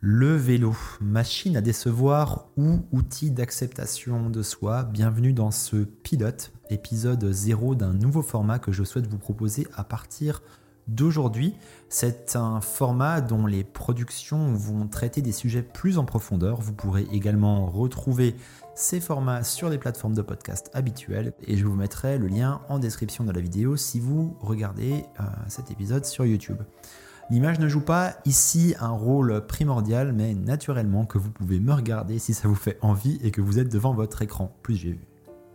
Le vélo, machine à décevoir ou outil d'acceptation de soi, bienvenue dans ce pilote, épisode 0 d'un nouveau format que je souhaite vous proposer à partir d'aujourd'hui. C'est un format dont les productions vont traiter des sujets plus en profondeur. Vous pourrez également retrouver ces formats sur les plateformes de podcast habituelles et je vous mettrai le lien en description de la vidéo si vous regardez euh, cet épisode sur YouTube. L'image ne joue pas ici un rôle primordial, mais naturellement que vous pouvez me regarder si ça vous fait envie et que vous êtes devant votre écran. plus, j'ai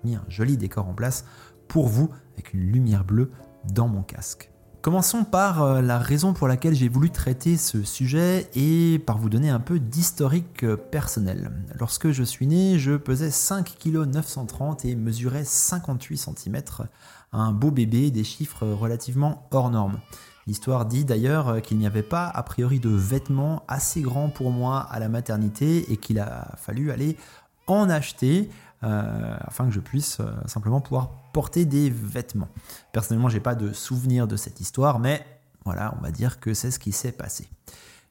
mis un joli décor en place pour vous avec une lumière bleue dans mon casque. Commençons par euh, la raison pour laquelle j'ai voulu traiter ce sujet et par vous donner un peu d'historique personnel. Lorsque je suis né, je pesais 5 kg 930 et mesurais 58 cm, un beau bébé, des chiffres relativement hors normes. L'histoire dit d'ailleurs euh, qu'il n'y avait pas a priori de vêtements assez grands pour moi à la maternité et qu'il a fallu aller en acheter euh, afin que je puisse euh, simplement pouvoir porter des vêtements. Personnellement, j'ai pas de souvenir de cette histoire, mais voilà, on va dire que c'est ce qui s'est passé.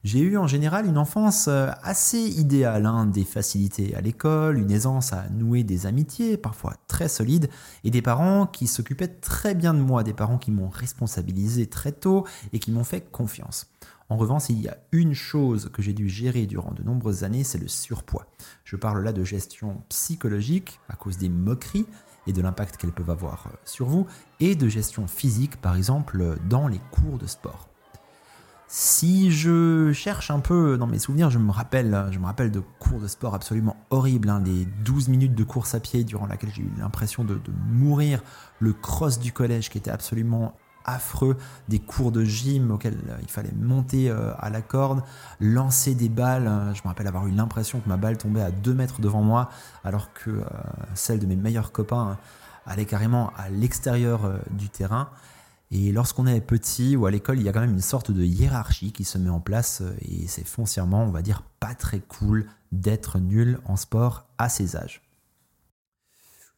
J'ai eu en général une enfance euh, assez idéale, hein, des facilités à l'école, une aisance à nouer des amitiés, parfois très solides, et des parents qui s'occupaient très bien de moi, des parents qui m'ont responsabilisé très tôt et qui m'ont fait confiance. En revanche, il y a une chose que j'ai dû gérer durant de nombreuses années, c'est le surpoids. Je parle là de gestion psychologique à cause des moqueries et de l'impact qu'elles peuvent avoir euh, sur vous, et de gestion physique, par exemple, dans les cours de sport. Si je cherche un peu dans mes souvenirs, je me rappelle, je me rappelle de cours de sport absolument horribles, hein, les 12 minutes de course à pied durant laquelle j'ai eu l'impression de, mourir, le cross du collège qui était absolument affreux, des cours de gym auxquels euh, il fallait monter euh, à la corde, lancer des balles. Euh, je me rappelle avoir eu l'impression que ma balle tombait à 2 mètres devant moi, alors que celle de mes meilleurs copains allait carrément à l'extérieur du terrain. Et lorsqu'on est petit ou à l'école, il y a quand même une sorte de hiérarchie qui se met en place euh, et c'est foncièrement, on va dire, pas très cool d'être nul en sport à ces âges.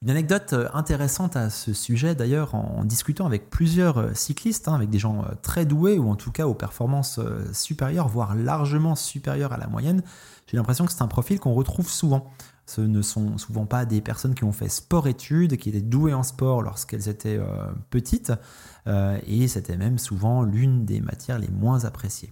Une anecdote euh, intéressante à ce sujet, d'ailleurs, en discutant avec plusieurs euh, cyclistes, hein, avec des gens très doués ou en tout cas aux performances supérieures, voire largement supérieures à la moyenne, j'ai l'impression que c'est un profil qu'on retrouve souvent. Ce ne sont souvent pas des personnes qui ont fait sport-études, qui étaient douées en sport lorsqu'elles étaient euh, petites, euh, et c'était même souvent l'une des matières les moins appréciées.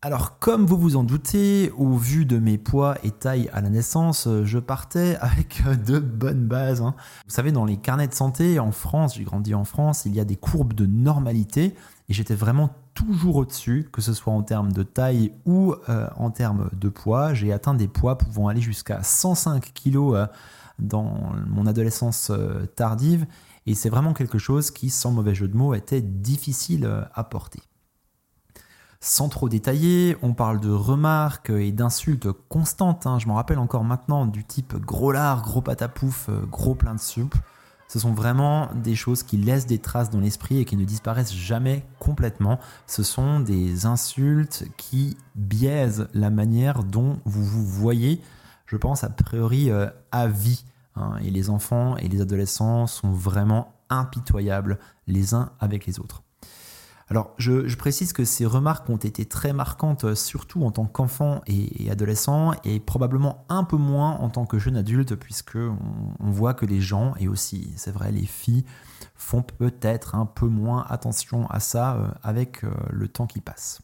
Alors comme vous vous en doutez, au vu de mes poids et tailles à la naissance, je partais avec de bonnes bases. Hein. Vous savez, dans les carnets de santé en France, j'ai grandi en France, il y a des courbes de normalité, et j'étais vraiment toujours au-dessus, que ce soit en termes de taille ou euh, en termes de poids. J'ai atteint des poids pouvant aller jusqu'à 105 kg euh, dans mon adolescence euh, tardive. Et c'est vraiment quelque chose qui, sans mauvais jeu de mots, était difficile à porter. Sans trop détailler, on parle de remarques et d'insultes constantes. Hein. Je m'en rappelle encore maintenant du type gros lard, gros patapouf, gros plein de soupe. Ce sont vraiment des choses qui laissent des traces dans l'esprit et qui ne disparaissent jamais complètement. Ce sont des insultes qui biaisent la manière dont vous vous voyez, je pense a priori euh, à vie. Hein. Et les enfants et les adolescents sont vraiment impitoyables les uns avec les autres. Alors, je, précise que ces remarques ont été très marquantes, euh, surtout en tant qu'enfant et, adolescent, et probablement un peu moins en tant que jeune adulte, puisque on, voit que les gens, et aussi, c'est vrai, les filles, font peut-être un peu moins attention à ça euh, avec euh, le temps qui passe.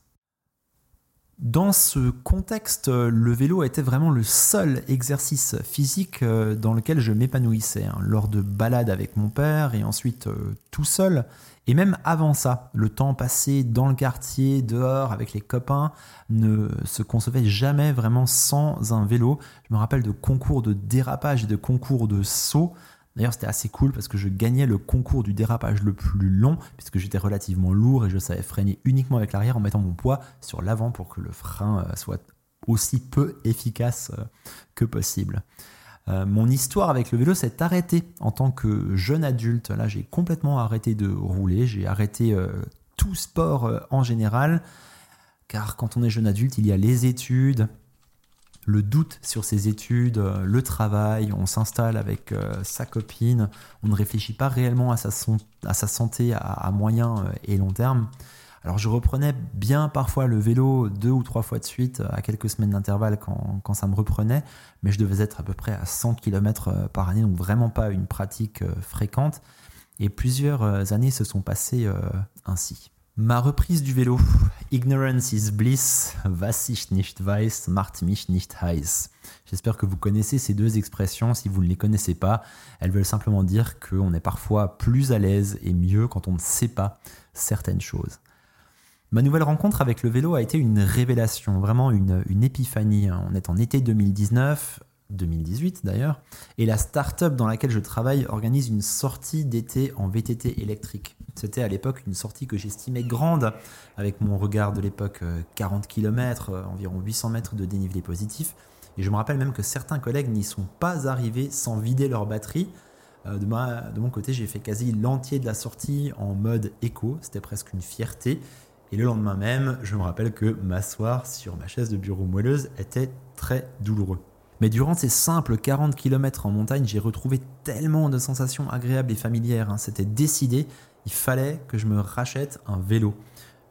Dans ce contexte, le vélo était vraiment le seul exercice physique dans lequel je m'épanouissais. Hein. Lors de balades avec mon père et ensuite tout seul, et même avant ça, le temps passé dans le quartier, dehors, avec les copains, ne se concevait jamais vraiment sans un vélo. Je me rappelle de concours de dérapage et de concours de saut. D'ailleurs, c'était assez cool parce que je gagnais le concours du dérapage le plus long, puisque j'étais relativement lourd et je savais freiner uniquement avec l'arrière en mettant mon poids sur l'avant pour que le frein euh, soit aussi peu efficace euh, que possible. Euh, mon histoire avec le vélo s'est arrêtée en tant que jeune adulte. Là, j'ai complètement arrêté de rouler, j'ai arrêté tout sport en général, car quand on est jeune adulte, il y a les études, le doute sur ses études, le travail, on s'installe avec sa copine, on ne réfléchit pas réellement à sa, santé à, moyen et long terme. Alors je reprenais bien parfois le vélo deux ou trois fois de suite à quelques semaines d'intervalle quand, quand, ça me reprenait, mais je devais être à peu près à 100 km euh, par année, donc vraiment pas une pratique euh, fréquente. Et plusieurs euh, années se sont passées ainsi. Ma reprise du vélo. Ignorance is bliss, was ich nicht weiß, macht mich nicht heiß. J'espère que vous connaissez ces deux expressions. Si vous ne les connaissez pas, elles veulent simplement dire qu'on est parfois plus à l'aise et mieux quand on ne sait pas certaines choses. Ma nouvelle rencontre avec le vélo a été une révélation, vraiment une, épiphanie. On est en été 2019, 2018 d'ailleurs, et la start-up dans laquelle je travaille organise une sortie d'été en VTT électrique. C'était à l'époque une sortie que j'estimais grande, avec mon regard de l'époque 40 euh, km, euh, environ 800 mètres de dénivelé positif. Et je me rappelle même que certains collègues n'y sont pas arrivés sans vider leur batterie. Euh, de, de mon côté, j'ai fait quasi l'entier de la sortie en mode éco, c'était presque une fierté. Et le lendemain même, je me rappelle que m'asseoir sur ma chaise de bureau moelleuse était très douloureux. Mais durant ces simples 40 km en montagne, j'ai retrouvé tellement de sensations agréables et familières. Hein. C'était décidé, il fallait que je me rachète un vélo.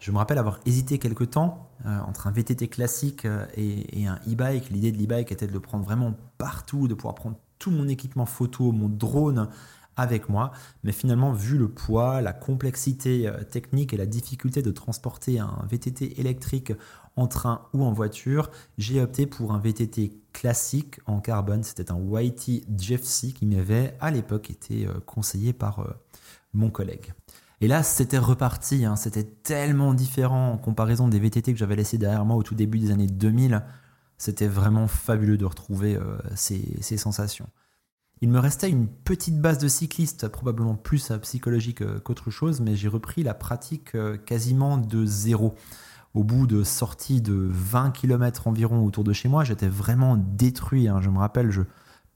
Je me rappelle avoir hésité quelque temps euh, entre un VTT classique euh, et, un e-bike. L'idée de l'e-bike était de le prendre vraiment partout, de pouvoir prendre tout mon équipement photo, mon drone avec moi. Mais finalement, vu le poids, la complexité euh, technique et la difficulté de transporter un VTT électrique en train ou en voiture, j'ai opté pour un VTT classique en carbone. C'était un YT GFC qui m'avait à l'époque été conseillé par mon collègue. Et là, c'était reparti. Hein. C'était tellement différent en comparaison des VTT que j'avais laissés derrière moi au tout début des années 2000. C'était vraiment fabuleux de retrouver euh, ces, sensations. Il me restait une petite base de cycliste, probablement plus psychologique qu'autre chose, mais j'ai repris la pratique quasiment de zéro au bout de sorties de 20 km environ autour de chez moi, j'étais vraiment détruit. Hein. Je me rappelle, je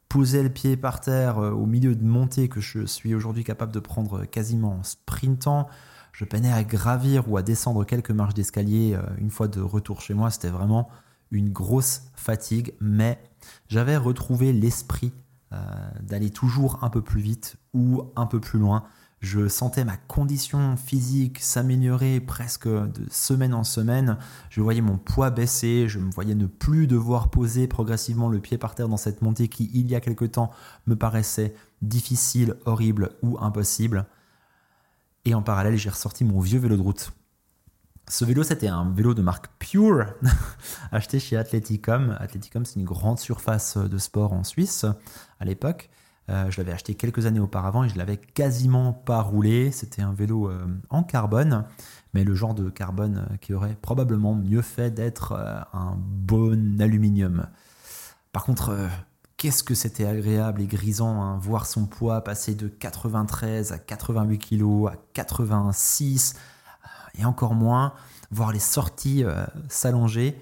posais le pied par terre euh, au milieu de montées que je suis aujourd'hui capable de prendre quasiment en sprintant. Je peinais à gravir ou à descendre quelques marches d'escalier euh, une fois de retour chez moi. C'était vraiment une grosse fatigue, mais j'avais retrouvé l'esprit euh, d'aller toujours un peu plus vite ou un peu plus loin je sentais ma condition physique s'améliorer presque de semaine en semaine. Je voyais mon poids baisser. Je me voyais ne plus devoir poser progressivement le pied par terre dans cette montée qui, il y a quelque temps, me paraissait difficile, horrible ou impossible. Et en parallèle, j'ai ressorti mon vieux vélo de route. Ce vélo, c'était un vélo de marque Pure, acheté chez Athleticom. Athleticom, c'est une grande surface de sport en Suisse à l'époque. Euh, je l'avais acheté quelques années auparavant et je l'avais quasiment pas roulé. C'était un vélo euh, en carbone, mais le genre de carbone euh, qui aurait probablement mieux fait d'être un bon aluminium. Par contre, qu'est-ce que c'était agréable et grisant, hein, voir son poids passer de 93 à 88 kg, à 86 et encore moins, voir les sorties s'allonger.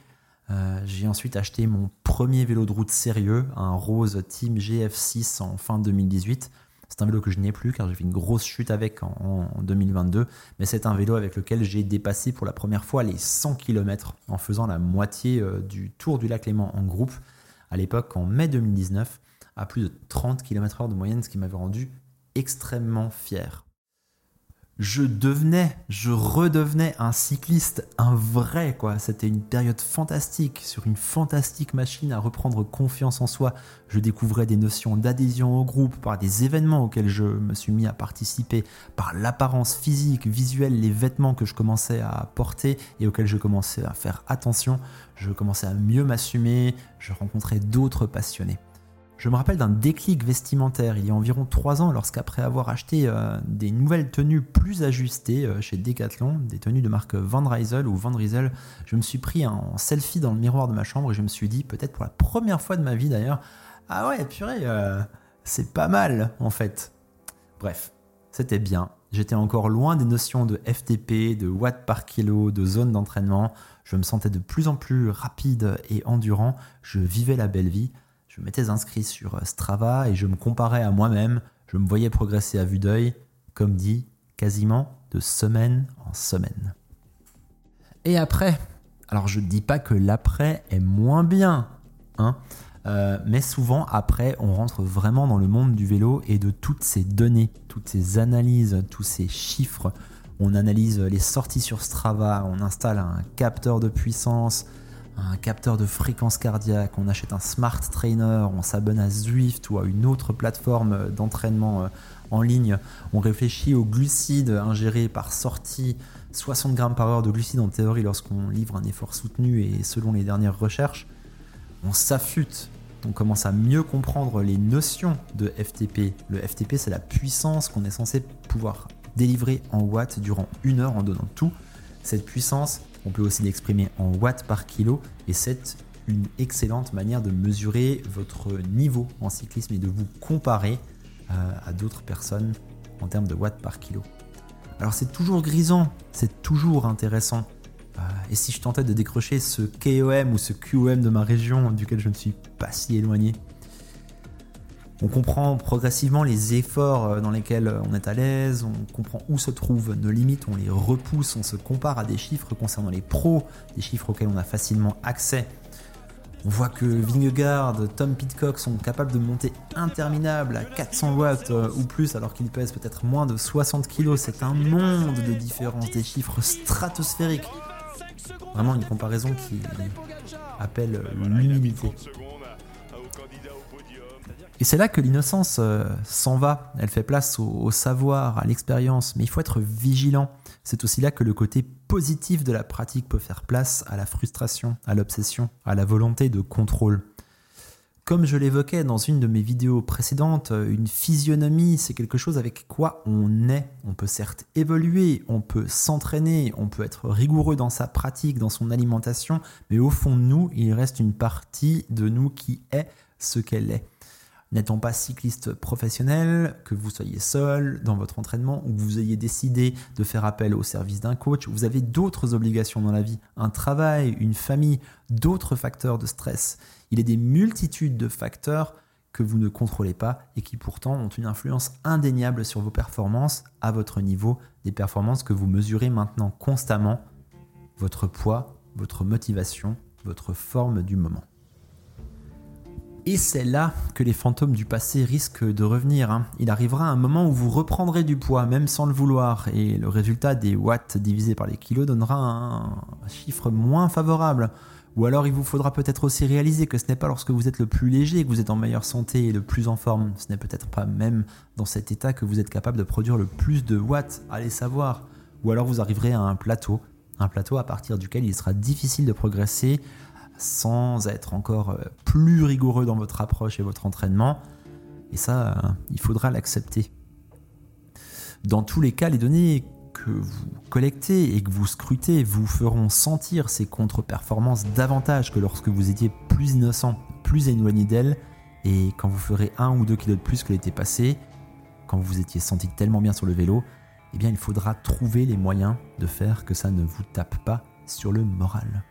Euh, j'ai ensuite acheté mon premier vélo de route sérieux, un rose Team GF6 en fin 2018. C'est un vélo que je n'ai plus car j'ai fait une grosse chute avec en, 2022, mais c'est un vélo avec lequel j'ai dépassé pour la première fois les 100 km en faisant la moitié euh, du tour du lac Léman en groupe, à l'époque en mai 2019, à plus de 30 km/h de moyenne, ce qui m'avait rendu extrêmement fier je devenais, je redevenais un cycliste, un vrai quoi. C'était une période fantastique, sur une fantastique machine à reprendre confiance en soi. Je découvrais des notions d'adhésion au groupe par des événements auxquels je me suis mis à participer, par l'apparence physique, visuelle, les vêtements que je commençais à porter et auxquels je commençais à faire attention. Je commençais à mieux m'assumer, je rencontrais d'autres passionnés. Je me rappelle d'un déclic vestimentaire il y a environ 3 ans lorsqu'après avoir acheté euh, des nouvelles tenues plus ajustées euh, chez Decathlon, des tenues de marque Van Rysel ou Van Rysel, je me suis pris en selfie dans le miroir de ma chambre et je me suis dit, peut-être pour la première fois de ma vie d'ailleurs, ah ouais purée, euh, c'est pas mal en fait. Bref, c'était bien. J'étais encore loin des notions de FTP, de watts par kilo, de zone d'entraînement. Je me sentais de plus en plus rapide et endurant. Je vivais la belle vie je m'étais inscrit sur euh, Strava et je me comparais à moi-même, je me voyais progresser à vue d'œil, comme dit, quasiment de semaine en semaine. Et après, alors je ne dis pas que l'après est moins bien, hein, euh, mais souvent après, on rentre vraiment dans le monde du vélo et de toutes ces données, toutes ces analyses, tous ces chiffres. On analyse les sorties sur Strava, on installe un capteur de puissance, un capteur de fréquence cardiaque, on achète un smart trainer, on s'abonne à Zwift ou à une autre plateforme d'entraînement euh, en ligne, on réfléchit aux glucides ingérés par sortie, 60 grammes par heure de glucides en théorie lorsqu'on livre un effort soutenu et selon les dernières recherches, on s'affûte, on commence à mieux comprendre les notions de FTP. Le FTP, c'est la puissance qu'on est censé pouvoir délivrer en watts durant une heure en donnant tout. Cette puissance, on peut aussi l'exprimer en watts par kilo et c'est une excellente manière de mesurer votre niveau en cyclisme et de vous comparer euh, à, d'autres personnes en termes de watts par kilo. Alors c'est toujours grisant, c'est toujours intéressant. Euh, et si je tentais de décrocher ce KOM ou ce QOM de ma région duquel je ne suis pas si éloigné, on comprend progressivement les efforts euh, dans lesquels on est à l'aise, on comprend où se trouvent nos limites, on les repousse, on se compare à des chiffres concernant les pros, des chiffres auxquels on a facilement accès. On voit que Vingegaard, Tom Pitcock sont capables de monter interminable à 400 watts euh, ou plus alors qu'ils pèsent peut-être moins de 60 kg. C'est un monde de différence, des chiffres stratosphériques. Vraiment une comparaison qui appelle l'humilité. Et c'est là que l'innocence euh, s'en va, elle fait place au, savoir, à l'expérience, mais il faut être vigilant. C'est aussi là que le côté positif de la pratique peut faire place à la frustration, à l'obsession, à la volonté de contrôle. Comme je l'évoquais dans une de mes vidéos précédentes, une physionomie, c'est quelque chose avec quoi on est. On peut certes évoluer, on peut s'entraîner, on peut être rigoureux dans sa pratique, dans son alimentation, mais au fond de nous, il reste une partie de nous qui est ce qu'elle est. N'étant pas cycliste professionnel, que vous soyez seul dans votre entraînement ou que vous ayez décidé de faire appel au service d'un coach, vous avez d'autres obligations dans la vie, un travail, une famille, d'autres facteurs de stress. Il a des multitudes de facteurs que vous ne contrôlez pas et qui pourtant ont une influence indéniable sur vos performances à votre niveau, des performances que vous mesurez maintenant constamment, votre poids, votre motivation, votre forme du moment. Et c'est là que les fantômes du passé risquent de revenir. Hein. Il arrivera un moment où vous reprendrez du poids, même sans le vouloir, et le résultat des watts divisé par les kilos donnera un chiffre moins favorable. Ou alors il vous faudra peut-être aussi réaliser que ce n'est pas lorsque vous êtes le plus léger que vous êtes en meilleure santé et le plus en forme. Ce n'est peut-être pas même dans cet état que vous êtes capable de produire le plus de watts, allez savoir. Ou alors vous arriverez à un plateau, un plateau à partir duquel il sera difficile de progresser sans être encore euh, plus rigoureux dans votre approche et votre entraînement. Et ça, euh, il faudra l'accepter. Dans tous les cas, les données que vous collectez et que vous scrutez vous feront sentir ces contre-performances davantage que lorsque vous étiez plus innocent, plus éloigné d'elles, et quand vous ferez un ou deux kilos de plus que l'été passé, quand vous vous étiez senti tellement bien sur le vélo, eh bien il faudra trouver les moyens de faire que ça ne vous tape pas sur le moral.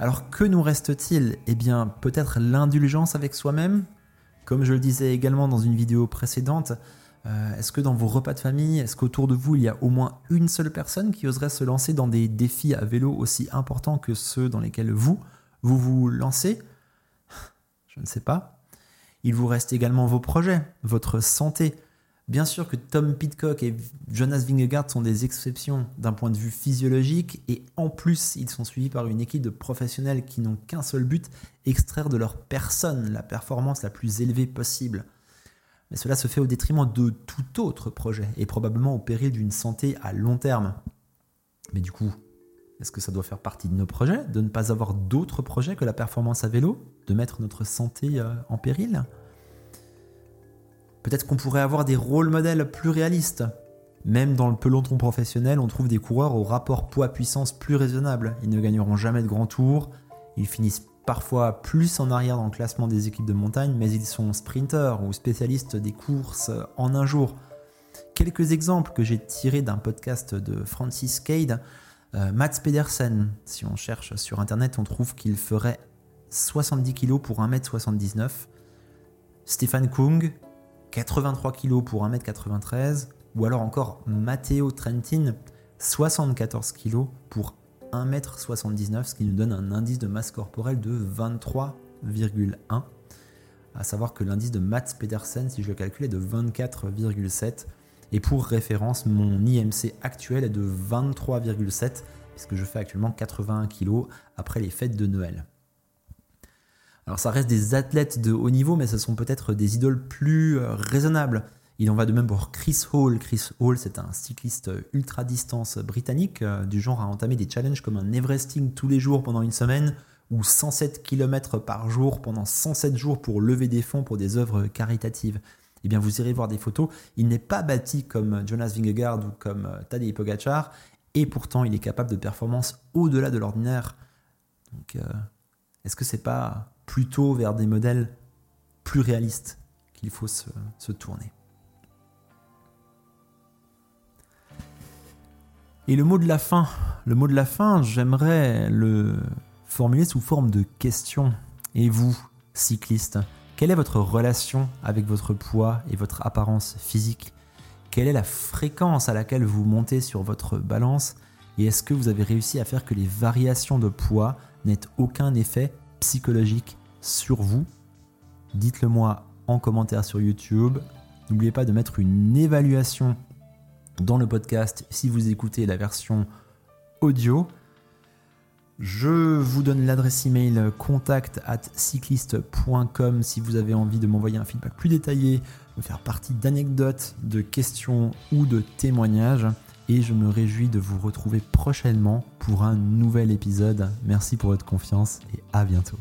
Alors que nous reste-t-il? Eh bien peut-être l'indulgence avec soi-même? Comme je le disais également dans une vidéo précédente, euh, est-ce que dans vos repas de famille, est-ce qu'autour de vous, il y a au moins une seule personne qui oserait se lancer dans des défis à vélo aussi importants que ceux dans lesquels vous, vous vous lancez? Je ne sais pas. Il vous reste également vos projets, votre santé, Bien sûr que Tom Pitcock et Jonas Vingegaard sont des exceptions d'un point de vue physiologique et en plus ils sont suivis par une équipe de professionnels qui n'ont qu'un seul but, extraire de leur personne la performance la plus élevée possible. Mais cela se fait au détriment de tout autre projet et probablement au péril d'une santé à long terme. Mais du coup, est-ce que ça doit faire partie de nos projets de ne pas avoir d'autres projets que la performance à vélo, de mettre notre santé euh, en péril? Peut-être qu'on pourrait avoir des rôles modèles plus réalistes. Même dans le peloton professionnel, on trouve des coureurs au rapport poids-puissance plus raisonnable. Ils ne gagneront jamais de grands tours, ils finissent parfois plus en arrière dans le classement des équipes de montagne, mais ils sont sprinteurs ou spécialistes des courses en un jour. Quelques exemples que j'ai tirés d'un podcast de Francis Cade. Euh, Mats Pedersen, si on cherche sur internet, on trouve qu'il ferait 70 kg pour 1m79. Stefan Kung, 83 kg pour 1m93, ou alors encore Matteo Trentin, 74 kg pour 1m79, ce qui nous donne un indice de masse corporelle de 23,1. À savoir que l'indice de Mats Pedersen, si je le calcule, est de 24,7. Et pour référence, mon IMC actuel est de 23,7 puisque je fais actuellement 81 kg après les fêtes de Noël. Alors ça reste des athlètes de haut niveau, mais ce sont peut-être des idoles plus euh, raisonnables. Il en va de même pour Chris Hall. Chris Hall, c'est un cycliste ultra-distance britannique, euh, du genre à entamer des challenges comme un Everesting tous les jours pendant une semaine, ou 107 km par jour pendant 107 jours pour lever des fonds pour des œuvres caritatives. Eh bien, vous irez voir des photos. Il n'est pas bâti comme Jonas Vingegaard ou comme euh, Tadej Pogacar, et pourtant il est capable de performances au-delà de l'ordinaire. Donc, est-ce que c'est pas plutôt vers des modèles plus réalistes qu'il faut se, tourner. Et le mot de la fin, le mot de la fin, j'aimerais le formuler sous forme de question. Et vous, cycliste, quelle est votre relation avec votre poids et votre apparence physique? Quelle est la fréquence à laquelle vous montez sur votre balance? Et est-ce que vous avez réussi à faire que les variations de poids n'aient aucun effet psychologique sur vous Dites-le moi en commentaire sur YouTube. N'oubliez pas de mettre une évaluation dans le podcast si vous écoutez la version audio. Je vous donne l'adresse email contact at cycliste.com si vous avez envie de m'envoyer un feedback plus détaillé, de faire partie d'anecdotes, de questions ou de témoignages. Et je me réjouis de vous retrouver prochainement pour un nouvel épisode. Merci pour votre confiance et à bientôt.